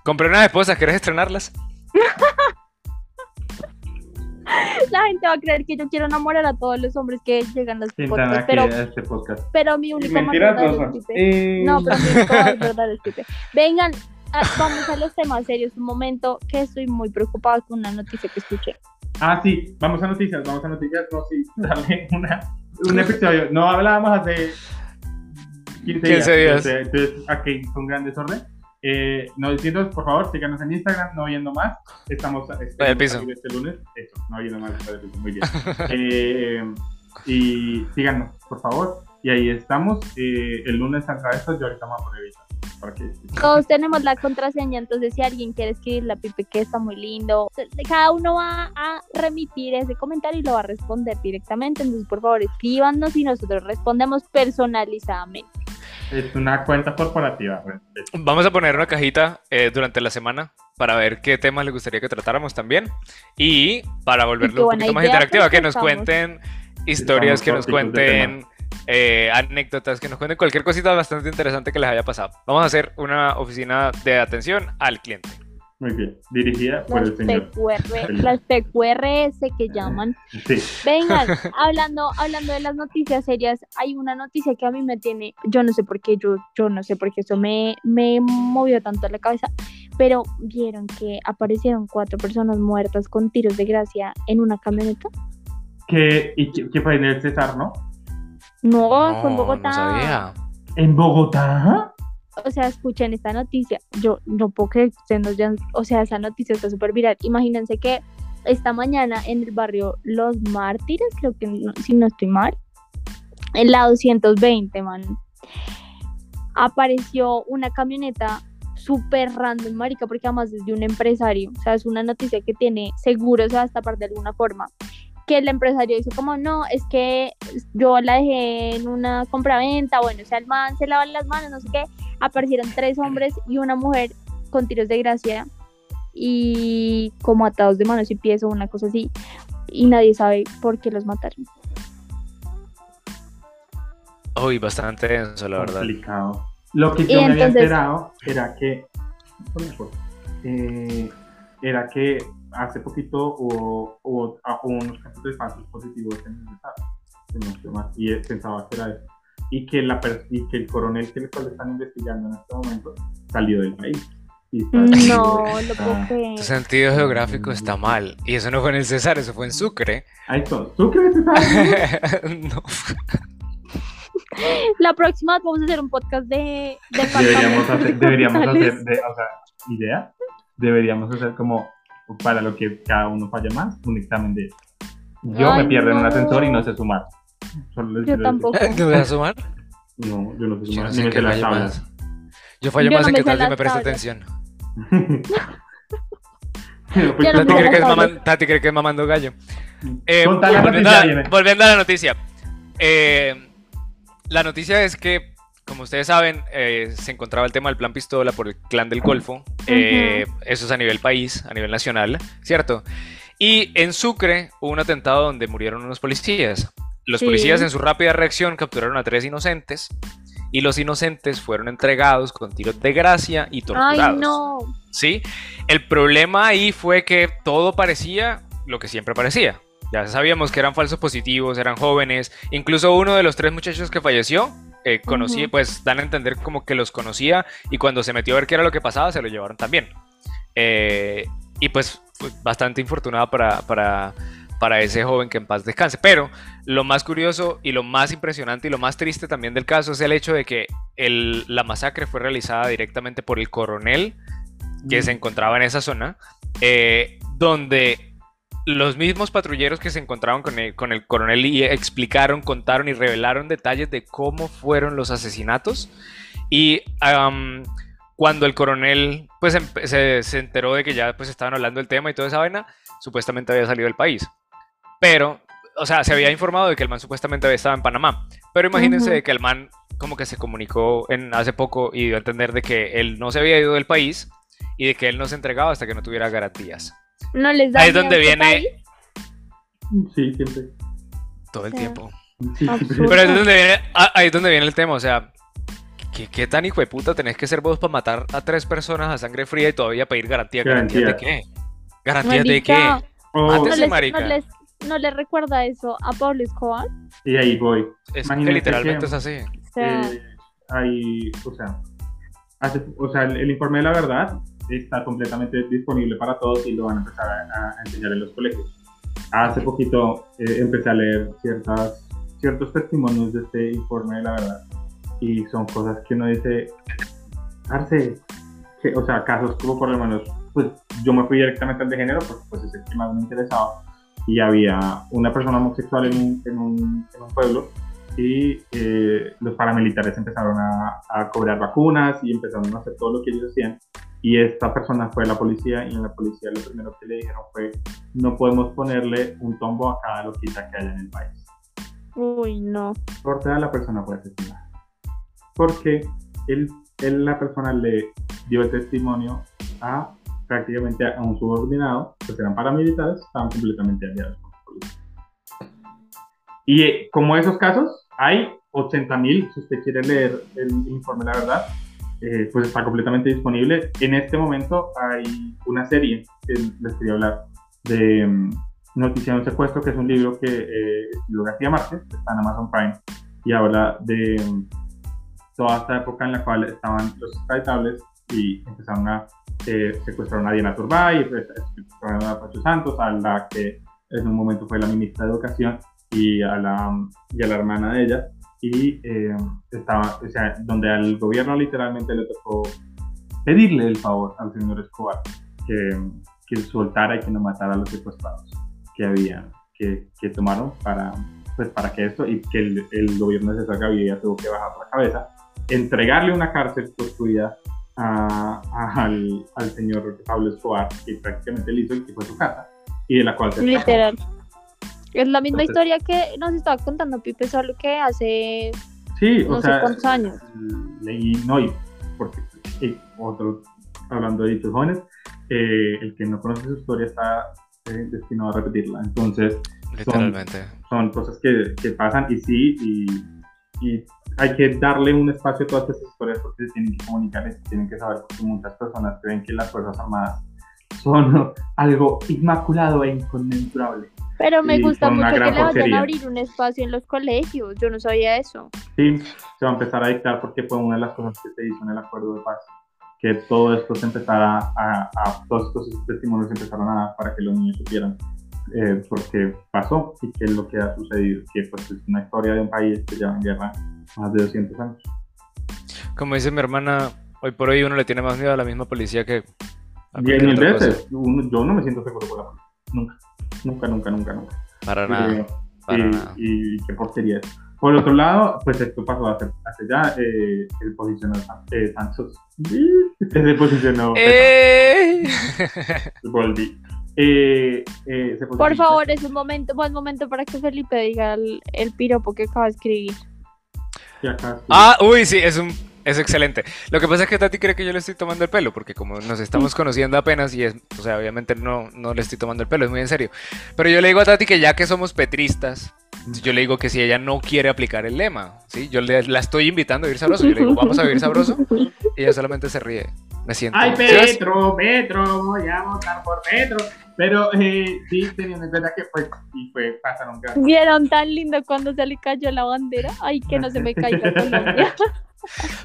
Compré unas esposas, ¿quieres estrenarlas? La gente va a creer que yo quiero enamorar a todos los hombres que llegan a podcasts, aquí pero, este podcast. pero mi no verdadero es. Pipe. Eh, No, pero mi verdadero es Pipe. Vengan, vamos a los temas serios. Un momento que estoy muy preocupada con una noticia que escuché. Ah, sí, vamos a noticias, vamos a noticias. No, sí, dale una, un episodio. No hablábamos hace 15 días. 15 días. Entonces, entonces, aquí con gran desorden. Eh, 900, por favor, síganos en Instagram, no viendo más. Estamos el piso. este lunes. Eso, no viendo más. Muy bien. Eh, y síganos, por favor. Y ahí estamos. Eh, el lunes saldrá esto. Yo ahorita me voy a poner para que Todos tenemos la contraseña, entonces si alguien quiere escribir la Pipe que está muy lindo, cada uno va a remitir ese comentario y lo va a responder directamente. Entonces, por favor, escríbanos y nosotros respondemos personalizadamente. Es una cuenta corporativa. pues. Vamos a poner una cajita eh, durante la semana para ver qué temas les gustaría que tratáramos también. Y para volverlo un poquito más idea, interactiva, porque que nos cuenten historias, que nos cuenten eh, anécdotas, que nos cuenten cualquier cosita bastante interesante que les haya pasado. Vamos a hacer una oficina de atención al cliente. Muy bien. Dirigida por Las el señor. PQR, las PQRS que llaman. Sí. Vengan, hablando, hablando de las noticias serias, hay una noticia que a mí me tiene, yo no sé por qué, yo, yo no sé por qué eso me, me movió tanto la cabeza, pero vieron que aparecieron cuatro personas muertas con tiros de gracia en una camioneta. Que, y que, que fue en el César, ¿no? No, No, fue en Bogotá. no sabía. ¿En Bogotá? O sea, escuchen esta noticia. Yo no puedo creer que ustedes no hayan- o sea, esa noticia está súper viral. Imagínense que esta mañana en el barrio Los Mártires, creo que no- si no estoy mal, en la 220, man, apareció una camioneta súper random, marica, porque además es de un empresario, o sea, es una noticia que tiene seguro, o sea, hasta parte de alguna forma, que el empresario dice como, no, es que yo la dejé en una compraventa, bueno, o sea, el man se lava las manos, no sé qué, aparecieron tres hombres y una mujer con tiros de gracia y como atados de manos y pies o una cosa así, y nadie sabe por qué los mataron. Uy, bastante denso, la verdad. Complicado. Lo que Y yo me había enterado era que. eh, era que hace poquito hubo, hubo, ah, hubo unos casos de falsos positivos en el estado. Y eh, pensaba que era eso. Y que, la y que el coronel que le cual están investigando en este momento salió del país. Y está- No, lo puedo creer. Tu sentido geográfico está mal. Y eso no fue en el César, eso fue en Sucre. Ahí está. ¿Tú crees que está no. La próxima vez vamos a hacer un podcast de, de Deberíamos hacer, deberíamos hacer de, o sea, idea, deberíamos hacer como para lo que cada uno falla más, un examen de yo Ay, me pierdo en un ascensor y no sé sumar. Solo les Yo tampoco. ¿Te voy a sumar? No, yo no sé Yo sumar, no ni me qué sé las tablas. Yo fallo Yo más no en que tal vez las me preste tablas. atención. Pues, Yo Tati cree, que es maman- Tati cree que es mamando gallo. Eh, volviendo, noticia, a, volviendo a la noticia. Eh, la noticia es que, como ustedes saben, eh, se encontraba el tema del plan pistola por el clan del Golfo. Eh, Eso es a nivel país, a nivel nacional, ¿cierto? Y en Sucre hubo un atentado donde murieron unos policías. Los Sí. policías en su rápida reacción capturaron a tres inocentes y los inocentes fueron entregados con tiros de gracia y torturados. Ay, no. ¿sí? El problema ahí fue que todo parecía lo que siempre parecía. Ya sabíamos que eran falsos positivos, eran jóvenes. Incluso uno de los tres muchachos que falleció, eh, conocí, pues dan a entender como que los conocía y cuando se metió a ver qué era lo que pasaba, se lo llevaron también. Eh, y pues fue bastante infortunada para, para, para ese joven que en paz descanse. Pero lo más curioso y lo más impresionante y lo más triste también del caso es el hecho de que el- la masacre fue realizada directamente por el coronel que se encontraba en esa zona, eh, donde los mismos patrulleros que se encontraban con el, con el coronel y explicaron, contaron y revelaron detalles de cómo fueron los asesinatos. Y cuando el coronel pues em- se, se enteró de que ya pues estaban hablando del tema y toda esa vaina, supuestamente había salido del país. Pero, o sea, se había informado de que el man supuestamente había estado en Panamá. Pero imagínense de que el man como que se comunicó en, hace poco y dio a entender de que él no se había ido del país y de que él no se entregaba hasta que no tuviera garantías. No les da Ahí es donde viene país? Sí, siempre. todo el O sea, tiempo. Sí. Pero ahí es donde viene, ah, ahí es donde viene el tema, o sea, ¿qué, qué tan hijo de puta tenés que ser vos para matar a tres personas a sangre fría y todavía pedir garantía? ¿Garantías de Garantía. qué? ¿Garantías de qué? Oh, Mátese. ¿no les, marica. no les- no les recuerda eso a Pablo Escobar? y ahí voy. Es que literalmente que- es así. O sea, Eh, hay, o sea, hace- o sea, el, el informe de la verdad está completamente disponible para todos y lo van a empezar a, a enseñar en los colegios. Hace poquito eh, empecé a leer ciertas, ciertos testimonios de este informe la verdad y son cosas que uno dice, Arce, que, o sea, casos como por lo menos, pues yo me fui directamente al de género porque pues es el que más me interesaba y había una persona homosexual en un, en un, en un pueblo y eh, los paramilitares empezaron a, a cobrar vacunas y empezaron a hacer todo lo que ellos hacían. Y esta persona fue a la policía y en la policía lo primero que le dijeron fue no podemos ponerle un tombo a cada loquita que haya en el país. uy, no. Corta la persona fue asesinada. Porque él, él, la persona le dio el testimonio a prácticamente a un subordinado, pues eran paramilitares, estaban completamente aliados con la policía. Y eh, como esos casos, hay 80.000, si usted quiere leer el informe, la verdad, eh, pues está completamente disponible. En este momento hay una serie que les quería hablar de um, Noticia de un secuestro, que es un libro que eh, escribió García Márquez, está en Amazon Prime, y habla de um, toda esta época en la cual estaban los extraditables y empezaron a eh, secuestrar a Diana Turbay, secuestraron a Pacho Santos, a la que en un momento fue la ministra de Educación y a la, y a la hermana de ella, y eh, estaba, o sea, donde al gobierno literalmente le tocó pedirle el favor al señor Escobar que, que soltara y que no matara a los secuestrados que había, que, que tomaron para, pues, para que esto, y que el, el gobierno de César Gaviria tuvo que bajar la cabeza, entregarle una cárcel construida a, a, al, al, señor Pablo Escobar, que prácticamente le hizo y que fue su casa, y de la cual se Literal. Es la misma Entonces, historia que nos estaba contando Pipe, solo que hace sí, no o sé sea, cuántos años. Leí, no, y porque y otro, hablando de dichos jóvenes, eh, el que no conoce su historia está eh, destinado a repetirla. Entonces, Literalmente. Son, son cosas que, que, pasan y sí, y, y, hay que darle un espacio a todas estas historias porque se tienen que comunicar y se tienen que saber porque muchas personas creen que las Fuerzas Armadas son algo inmaculado e inconmensurable. Pero me gusta mucho que le vayan porquería. a abrir un espacio en los colegios, yo no sabía eso. Sí, se va a empezar a dictar porque fue una de las cosas que se hizo en el acuerdo de paz, que todo esto se empezara a, a todos estos testimonios se empezaron a dar para que los niños supieran eh, por qué pasó y qué es lo que ha sucedido, que pues es una historia de un país que lleva en guerra más de 200 años. Como dice mi hermana, hoy por hoy uno le tiene más miedo a la misma policía que... Diez mil veces, uno, yo no me siento seguro por la policía, nunca. Nunca, nunca, nunca, nunca. Para nada. Eh, para y, nada. y, qué porquería es. Por otro lado, pues esto pasó hace, hace ya, eh, el posicionó eh, Santos. Se posicionó. ¡Eh! Volví. Eh, eh, se Por favor, es un momento, buen momento para que Felipe diga el, el piropo que acaba de escribir. Ah, uy, sí, es un es excelente. Lo que pasa es que Tati cree que yo le estoy tomando el pelo, porque como nos estamos conociendo apenas y es, o sea, obviamente no, no le estoy tomando el pelo, es muy en serio. Pero yo le digo a Tati que ya que somos petristas, yo le digo que si ella no quiere aplicar el lema, ¿sí? Yo le, la estoy invitando a vivir sabroso. Yo le digo, vamos a vivir sabroso. Y ella solamente se ríe. Me siento. Ay, Petro, Petro, voy a votar por Petro. Pero eh, sí, teniendo en cuenta que pues, y fue, pasaron grandes. Vieron tan lindo cuando se le cayó la bandera. Ay, que no se me caiga Colombia.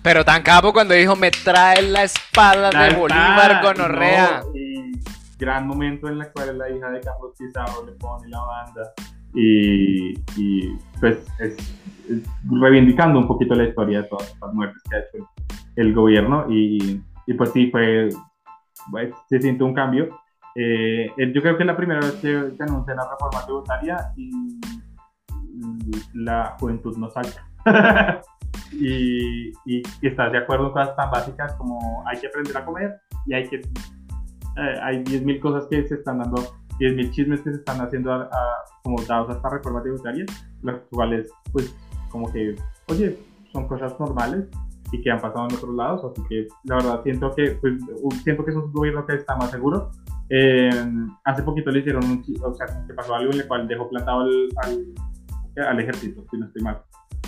Pero tan capo cuando dijo, me trae la espada La de Bolívar gonorrea. no, y gran momento en el cual la hija de Carlos Pizarro le pone la banda y, y pues es, es reivindicando un poquito la historia de todas las muertes que ha hecho el, gobierno y, y, pues sí, fue, pues, se siente un cambio. Eh, yo creo que es la primera vez que anuncia la reforma tributaria y la juventud no salta. y, y, y, estás de acuerdo en cosas tan básicas como hay que aprender a comer y hay que eh, hay 10.000 cosas que se están dando 10.000 chismes que se están haciendo a, a, como dados a esta reforma tributaria los cuales pues como que oye son cosas normales y que han pasado en otros lados así que la verdad siento que pues, siento que es un gobierno que está más seguro eh, hace poquito le hicieron un o sea que pasó algo en el cual dejó plantado al, al, al ejército si no estoy mal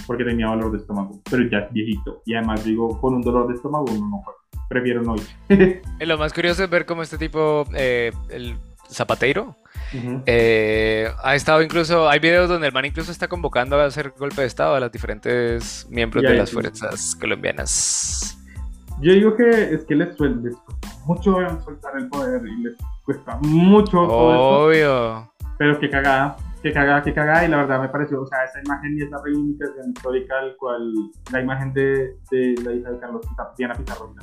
porque tenía dolor de estómago, pero ya es viejito. Y además digo, con un dolor de estómago uno no juega. Prefiero no ir. Lo más curioso es ver cómo este tipo, eh, el Zapateiro, uh -huh. eh, ha estado incluso, hay videos donde el man incluso está convocando a hacer golpe de estado a los diferentes miembros de las fuerzas colombianas. Yo digo que es que les, suel, les cuesta mucho soltar el poder y les cuesta mucho. Obvio. Pero qué cagada que cagada, que cagada, y la verdad me pareció, o sea, esa imagen y esa reivindicación histórica, el cual, la imagen de, de la hija de Carlos Pizarro, Diana Pizarro,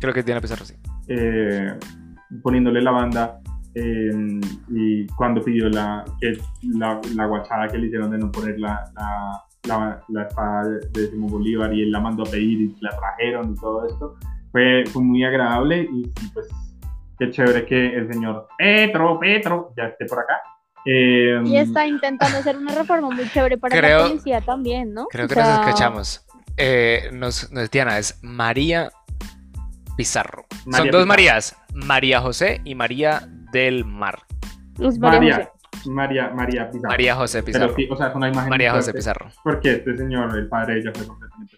creo que es Diana Pizarro, sí. Eh, poniéndole la banda, eh, y cuando pidió la, que, la, la, guachada que le hicieron de no poner la, la, la, la espada de, Simón Bolívar, y él la mandó a pedir y la trajeron y todo esto, fue, fue muy agradable, y, y pues qué chévere que el señor Petro, Petro, ya esté por acá. Eh, y está intentando hacer una reforma muy chévere para creo, la policía también, ¿no? Creo que o sea... nos escuchamos. Eh, no, no, es Diana, es María Pizarro. María Son dos Pizarro. Marías, María José y María del Mar. Luz María, María José. María, María Pizarro. María José Pizarro. Pero, o sea, es una imagen María José Pizarro. Porque este señor, el padre de ella fue completamente.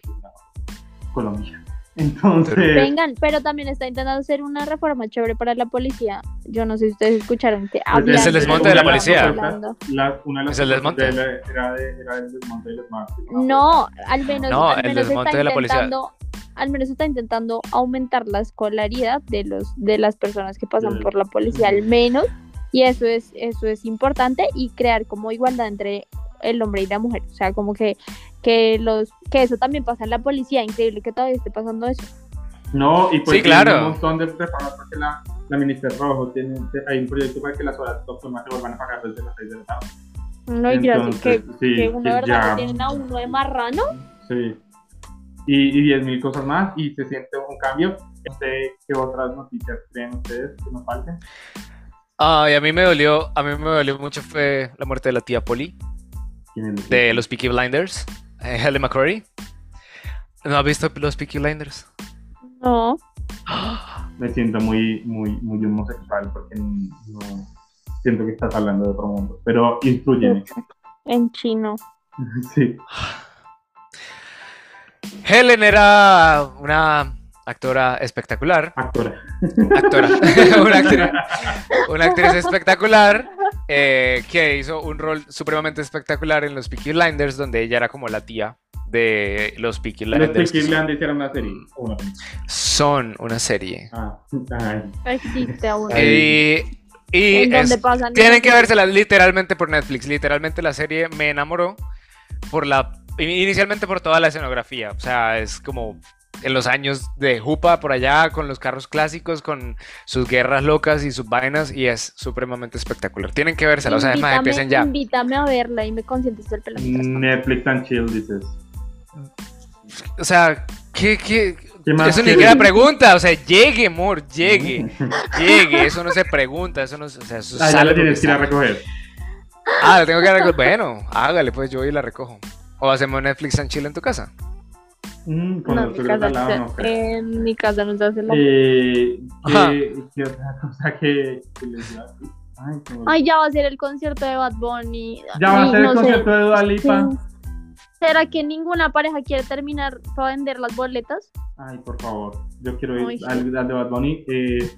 Colombia. Entonces, Vengan, pero también está intentando hacer una reforma chévere para la policía. Yo no sé si ustedes escucharon que hablan Es el desmonte de la una policía. hablando. la- una de las Es el desmonte. propuestas de la- era, de, era el desmonte de los. No, al menos, No, al el desmonte está de la policía. Al menos está intentando aumentar la escolaridad de los de las personas que pasan por la policía al menos y eso es eso es importante y crear como igualdad entre el hombre y la mujer, o sea, como que que los que eso también pasa en la policía, increíble que todavía esté pasando eso. No, y pues Sí, claro. un montón de reformas porque la, la ministra Rojo tiene, hay un proyecto para que las horas nocturnas se vuelvan a pagar desde las 6 de la tarde. No, y gracias que, sí, que uno que verdad ya- tienen a uno de marrano. Sí. Y, y 10 mil cosas más y se siente un cambio. No sé qué otras noticias creen ustedes que nos falten. Ay, a mí me dolió, a mí me dolió mucho fue la muerte de la tía Polly, ¿Quién es? de los Peaky Blinders, eh, Helen McCrory. ¿No has visto los Peaky Blinders? No, Me siento muy, muy, muy homosexual porque no siento que estás hablando de otro mundo. Pero instruyeme. en chino. sí. Helen era una actora espectacular, Actora. actora, una, actriz, una actriz espectacular eh, que hizo un rol supremamente espectacular en los Peaky Blinders, donde ella era como la tía de los Peaky Los Blinders. Peaky que son- Blinders era una serie. una. Son una serie. Ah, ay. Existe aún. Ay. Y, y es- tienen que vérsela literalmente por Netflix. Literalmente la serie me enamoró por la inicialmente por toda la escenografía. O sea, es como en los años de Jupa por allá con los carros clásicos, con sus guerras locas y sus vainas y es supremamente espectacular. Tienen que vérsela. O sea, además empiecen ya. Invítame a verla y me consientes el pelo. Netflix and chill, dices. O sea, ¿qué, qué? ¿Qué más Eso ni siquiera pregunta, o sea, llegue, amor, llegue, llegue, eso no se pregunta, eso no, o sea, eso Ah, ya la tienes que ir a recoger. Ah, la tengo que recoger. Bueno, hágale, pues yo voy y la recojo. O hacemos Netflix and chill en tu casa. Mm, con No, en mi casa, lado, no creo. en mi casa no se hace la... Eh. ¿qué, qué otra cosa que, que les iba a decir? Ay. Ay, ya va a ser el concierto de Bad Bunny. ya va a ser el sé. concierto de Dua Lipa. Sí. ¿Será que ninguna pareja quiere terminar para vender las boletas? Ay, por favor, yo quiero ir Ay, sí. al, al de Bad Bunny. Eh,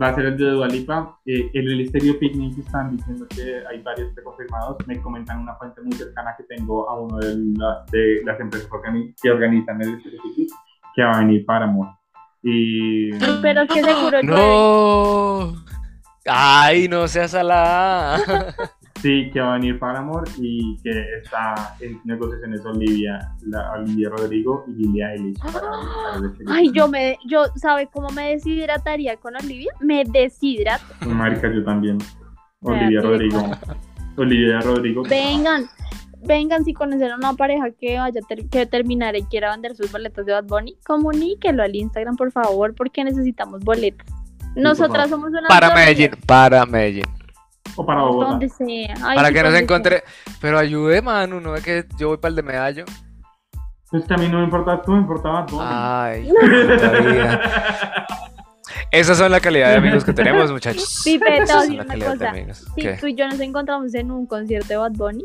va a ser el de Dua Lipa. Eh, en el Stereo Picnic están diciendo que hay varios preconfirmados. Me comentan una fuente muy cercana que tengo a uno de, la- de las empresas que organizan el Stereo Picnic que va a venir para amor. Y Pero es que seguro. No. Ay, no seas salada. sí, que va a venir para amor y que está en negociaciones Olivia, la, Olivia Rodrigo y Lilia Eilish para, para el Stereo Ay, yo me, yo, ¿sabe cómo me deshidrataría con Olivia? Me deshidrato. Marica, yo también. Olivia Rodrigo. Olivia Rodrigo. Vengan, vengan si conocen a una pareja que vaya a ter- que terminar y quiera vender sus boletas de Bad Bunny, comuníquelo al Instagram, por favor, porque necesitamos boletas. Nosotras somos una Para Medellín, para Medellín. O para Bogotá. donde sea. Ay, Para que no se encuentre. Pero ayude, Manu, no es que yo voy para el de medallo. Pues que a mí no me importa tú, me importaba tú. Ay. Esas son la calidad de amigos que tenemos, muchachos. Pipe, te voy a decir una cosa. Si ¿Qué? tú y yo nos encontramos en un concierto de Bad Bunny.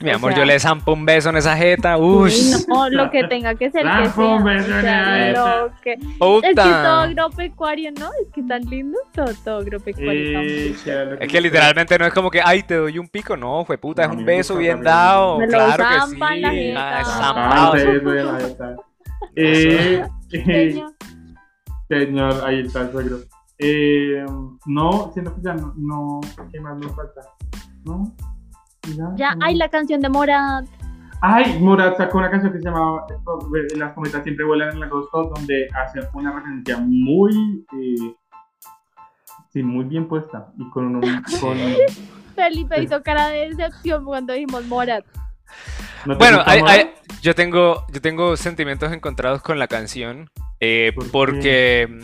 Mi o amor, sea, yo le zampo un beso en esa jeta. Uy, no, lo que tenga que ser que Zampo sea. un beso o en sea, la jeta. lo que- Es que todo agropecuario, ¿no? Es que tan lindo, todo, todo agropecuario. Eh, que Es que literalmente no es como que, ay, te doy un pico. No, fue puta, es un beso bien también. dado. Me lo Claro que sí. en la jeta. Ah, es Ah, zampado. Ah, la jeta. Eh, Señor. señor, ahí está el suegro. Eh, no, siento que ya no, no ¿qué más nos falta? ¿No? Ya, hay la canción de Morat. Ay, Murat sacó una canción que se llamaba eh, Las cometas siempre vuelan en agosto, donde hace una referencia muy, eh, sí, muy bien puesta y con un, con, Felipe hizo cara de decepción cuando dijimos Morat. ¿no te Bueno, hay- hay- yo, tengo, yo tengo sentimientos encontrados con la canción. eh, ¿Por qué? porque,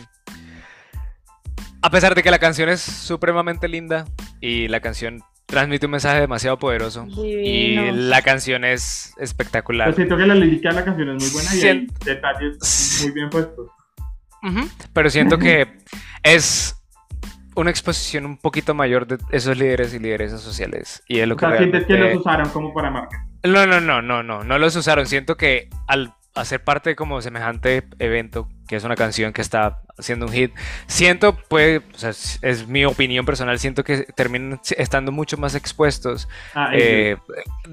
a pesar de que la canción es supremamente linda y la canción transmite un mensaje demasiado poderoso. Y Divino. la canción es espectacular. Yo siento que la lírica de la canción es muy buena y hay Sien- detalles muy bien puestos. Ujú, Pero siento que es una exposición un poquito mayor de esos líderes y lideresas sociales. Y es lo O que sea, sientes que los usaron como para marketing. No, no, no, no, no, no los usaron. Siento que al hacer parte de como semejante evento, que es una canción que está haciendo un hit, siento, pues, o sea, es, es mi opinión personal, siento que terminan estando mucho más expuestos Ah, eh,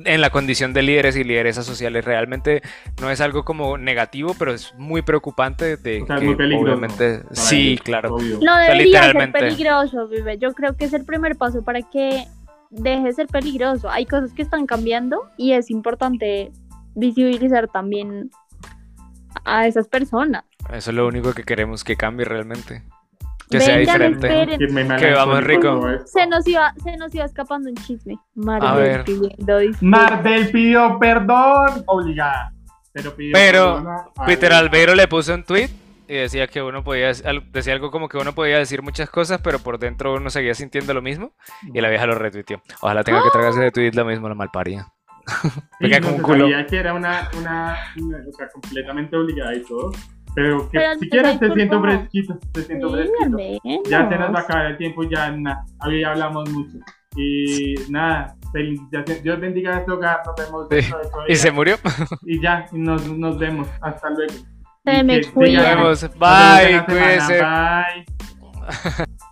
en la condición de líderes y lideresas sociales. Realmente no es algo como negativo, pero es muy preocupante de O sea, que muy peligroso obviamente, para sí, ellos, claro. obvio. No sea, debería ser literalmente. peligroso, bebé. Yo creo que es el primer paso para que deje de ser peligroso. Hay cosas que están cambiando y es importante visibilizar también a esas personas. Eso es lo único que queremos que cambie realmente. Que sea Vengan, diferente. esperen. Que vamos, rico. Se nos iba, se nos iba escapando un chisme. Marvel A ver. pidiendo. Marvel pidió perdón, obligada. Pero pidió Pero perdón Peter Albeiro le puso un tweet y decía que uno podía, decía algo como que uno podía decir muchas cosas, pero por dentro uno seguía sintiendo lo mismo y la vieja lo retuiteó. Ojalá tenga que tragarse de tweet lo mismo, la malparía. Sí, no como un culo. sabía que era una, una, una- o sea, completamente obligada y todo. Pero que Pero si quieres te siento fresquito, te siento Sí, fresquito. Ya se nos va a acabar el tiempo, ya na, ya hablamos mucho. Y nada, feliz, ya Dios bendiga este hogar, nos vemos Sí. dentro de ocho Y se murió. Y ya, y nos, nos vemos, hasta luego. Se Y me que cuida. Nos vemos. nos vemos en Bye, cuídense. Bye.